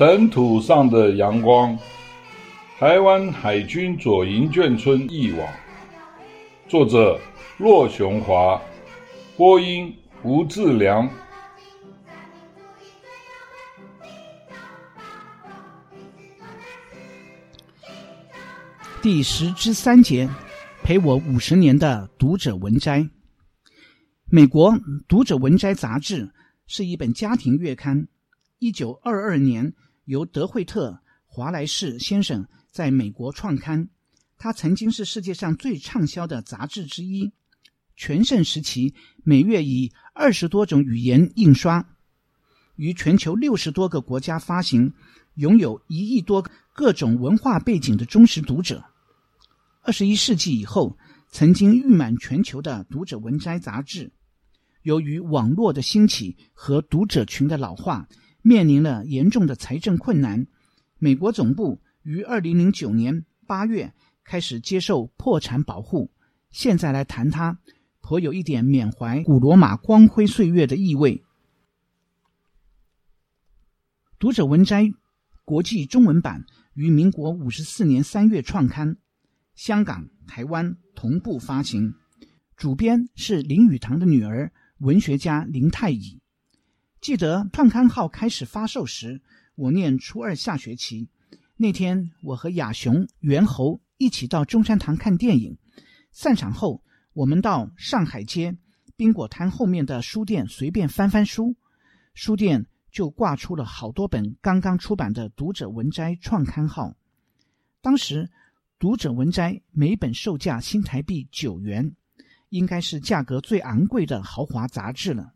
尘土上的阳光，台湾海军左营眷村忆往，作者骆雄华，播音吴志良。第十之三节，陪我五十年的读者文摘。美国《读者文摘》杂志是一本家庭月刊。一九二二年，由德惠特·华莱士先生在美国创刊。它曾经是世界上最畅销的杂志之一。全盛时期，每月以二十多种语言印刷，于全球六十多个国家发行，拥有一亿多各种文化背景的忠实读者。二十一世纪以后，曾经誉满全球的《读者文摘》杂志，由于网络的兴起和读者群的老化，面临了严重的财政困难。美国总部于二零零九年八月开始接受破产保护。现在来谈它，颇有一点缅怀古罗马光辉岁月的意味。《读者文摘》国际中文版于民国五十四年三月创刊。香港、台湾同步发行，主编是林语堂的女儿文学家林太乙。记得创刊号开始发售时，我念初二下学期。那天，我和亚雄、猿猴一起到中山堂看电影。散场后，我们到上海街宾果摊后面的书店随便翻翻书，书店就挂出了好多本刚刚出版的《读者文摘》创刊号。当时。读者文摘每本售价新台币九元，应该是价格最昂贵的豪华杂志了。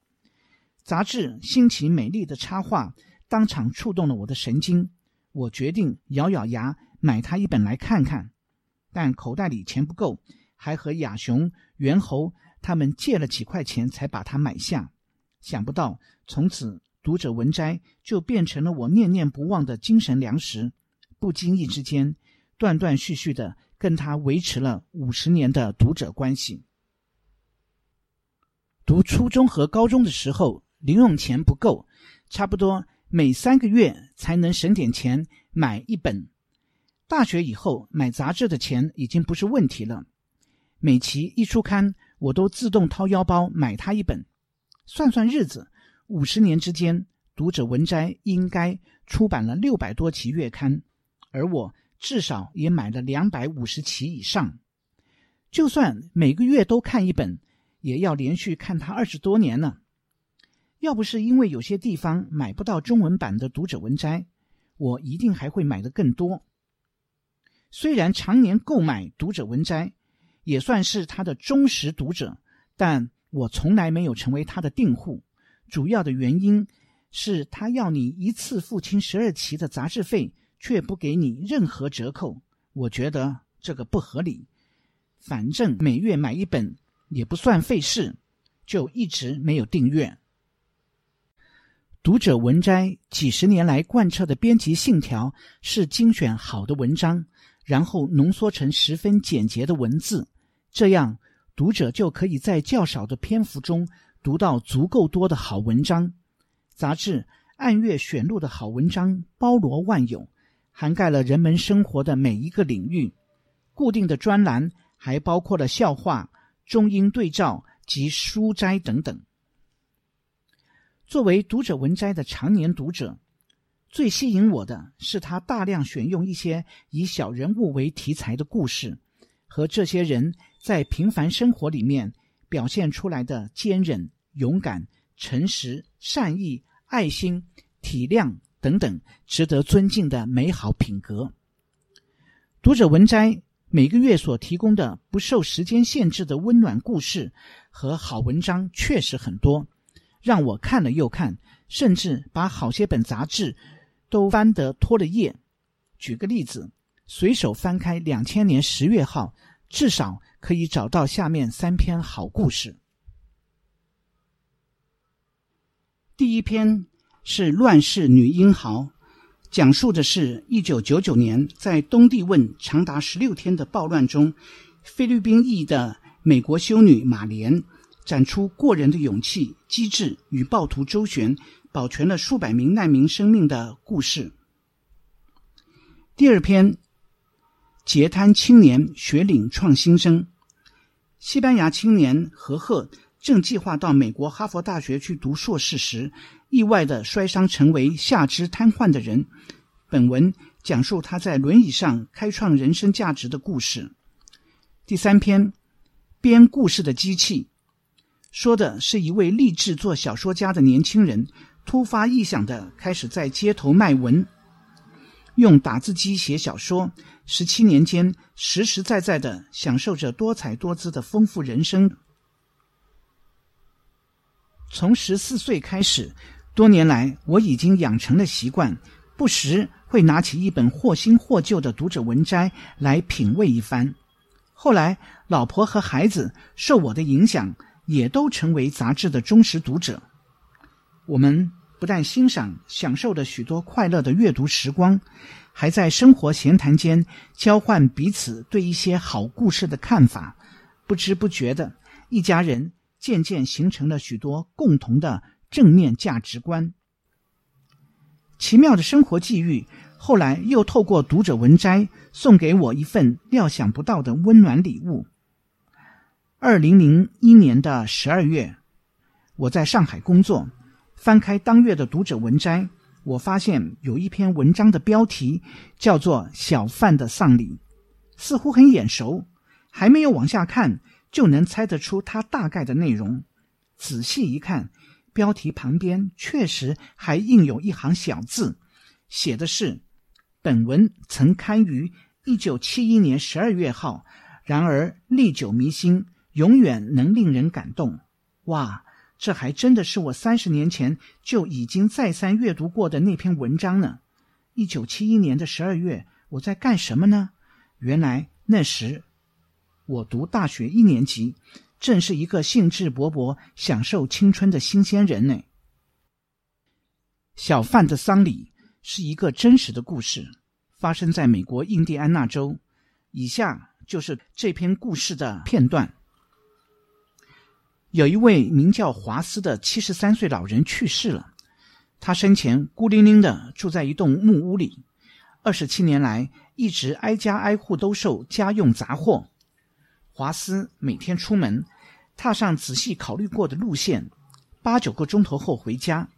杂志新奇美丽的插画当场触动了我的神经，我决定咬咬牙买它一本来看看。但口袋里钱不够，还和亚雄、猿猴他们借了几块钱才把它买下。想不到从此读者文摘就变成了我念念不忘的精神粮食，不经意之间。断断续续的跟他维持了五十年的读者关系。读初中和高中的时候，零用钱不够，差不多每三个月才能省点钱买一本。大学以后买杂志的钱已经不是问题了，每期一出刊，我都自动掏腰包买它一本。算算日子，五十年之间，读者文摘应该出版了六百多期月刊，而我。至少也买了两百五十期以上，就算每个月都看一本，也要连续看它二十多年呢。要不是因为有些地方买不到中文版的读者文摘，我一定还会买的更多。虽然常年购买读者文摘，也算是他的忠实读者，但我从来没有成为他的订户。主要的原因是他要你一次付清十二期的杂志费。却不给你任何折扣，我觉得这个不合理。反正每月买一本也不算费事，就一直没有订阅。读者文摘几十年来贯彻的编辑信条是精选好的文章，然后浓缩成十分简洁的文字，这样读者就可以在较少的篇幅中读到足够多的好文章。杂志按月选录的好文章包罗万有。涵盖了人们生活的每一个领域，固定的专栏还包括了笑话、中英对照及书摘等等。作为读者文摘的常年读者，最吸引我的是他大量选用一些以小人物为题材的故事，和这些人在平凡生活里面表现出来的坚韧、勇敢、诚实、善意、爱心、体谅。等等值得尊敬的美好品格。读者文摘每个月所提供的不受时间限制的温暖故事和好文章确实很多，让我看了又看，甚至把好些本杂志都翻得脱了页。举个例子，随手翻开两千年十月号，至少可以找到下面三篇好故事。第一篇。是乱世女英豪，讲述的是一九九九年在东帝汶长达十六天的暴乱中，菲律宾裔的美国修女马莲展出过人的勇气、机智与暴徒周旋，保全了数百名难民生命的故事。第二篇，截瘫青年学领创新生。西班牙青年何赫正计划到美国哈佛大学去读硕士时，意外的摔伤，成为下肢瘫痪的人。本文讲述他在轮椅上开创人生价值的故事。第三篇，编故事的机器，说的是一位立志做小说家的年轻人，突发异想的开始在街头卖文。用打字机写小说，十七年间实实在在的享受着多彩多姿的丰富人生。从十四岁开始，多年来我已经养成了习惯，不时会拿起一本或新或旧的读者文摘来品味一番。后来，老婆和孩子受我的影响，也都成为杂志的忠实读者。我们。不但欣赏、享受了许多快乐的阅读时光，还在生活闲谈间交换彼此对一些好故事的看法。不知不觉的，一家人渐渐形成了许多共同的正面价值观。奇妙的生活际遇，后来又透过读者文摘送给我一份料想不到的温暖礼物。二零零一年的十二月，我在上海工作。翻开当月的读者文摘，我发现有一篇文章的标题叫做《小贩的丧礼》，似乎很眼熟，还没有往下看就能猜得出它大概的内容。仔细一看，标题旁边确实还印有一行小字，写的是：“本文曾刊于一九七一年十二月号，然而历久弥新，永远能令人感动。”哇！这还真的是我三十年前就已经再三阅读过的那篇文章呢。一九七一年的十二月，我在干什么呢？原来那时我读大学一年级，正是一个兴致勃勃、享受青春的新鲜人呢。小贩的丧礼是一个真实的故事，发生在美国印第安纳州。以下就是这篇故事的片段。有一位名叫华斯的七十三岁老人去世了。他生前孤零零的住在一栋木屋里，二十七年来一直挨家挨户兜售家用杂货。华斯每天出门，踏上仔细考虑过的路线，八九个钟头后回家。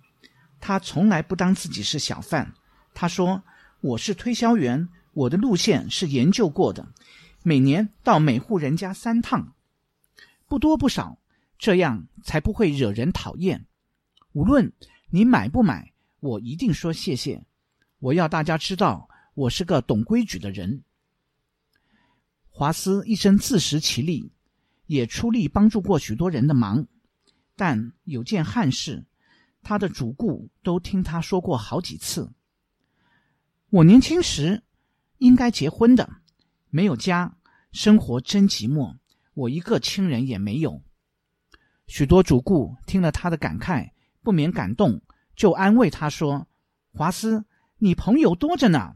他从来不当自己是小贩。他说：“我是推销员，我的路线是研究过的，每年到每户人家三趟，不多不少。”这样才不会惹人讨厌。无论你买不买，我一定说谢谢。我要大家知道，我是个懂规矩的人。华斯一生自食其力，也出力帮助过许多人的忙。但有件憾事，他的主顾都听他说过好几次：“我年轻时应该结婚的，没有家，生活真寂寞。我一个亲人也没有。”许多主顾听了他的感慨，不免感动，就安慰他说：“华斯，你朋友多着呢。”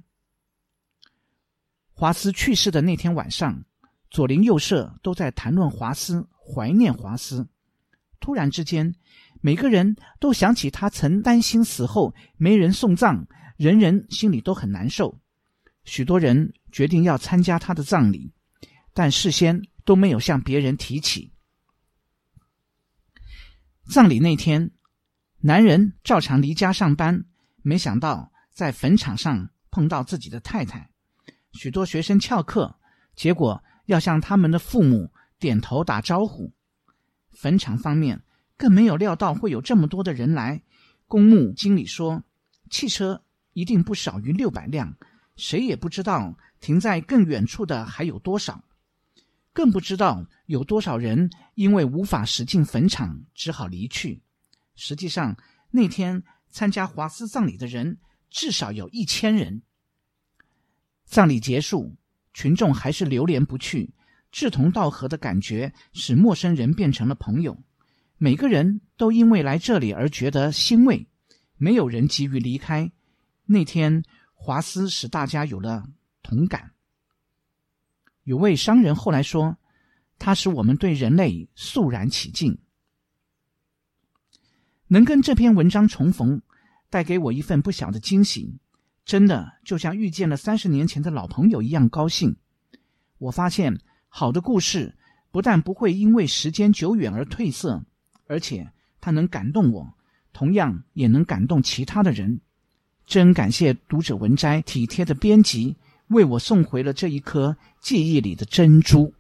华斯去世的那天晚上，左邻右舍都在谈论华斯，怀念华斯。突然之间，每个人都想起他曾担心死后没人送葬，人人心里都很难受。许多人决定要参加他的葬礼，但事先都没有向别人提起。葬礼那天，男人照常离家上班，没想到在坟场上碰到自己的太太。许多学生翘课，结果要向他们的父母点头打招呼。坟场方面更没有料到会有这么多的人来。公墓经理说，汽车一定不少于六百辆，谁也不知道停在更远处的还有多少。更不知道有多少人因为无法驶进坟场，只好离去。实际上，那天参加华斯葬礼的人至少有一千人。葬礼结束，群众还是流连不去，志同道合的感觉使陌生人变成了朋友。每个人都因为来这里而觉得欣慰，没有人急于离开。那天，华斯使大家有了同感。有位商人后来说：“他使我们对人类肃然起敬。”能跟这篇文章重逢，带给我一份不小的惊喜。真的就像遇见了三十年前的老朋友一样高兴。我发现，好的故事不但不会因为时间久远而褪色，而且它能感动我，同样也能感动其他的人。真感谢读者文摘体贴的编辑为我送回了这一颗记忆里的珍珠。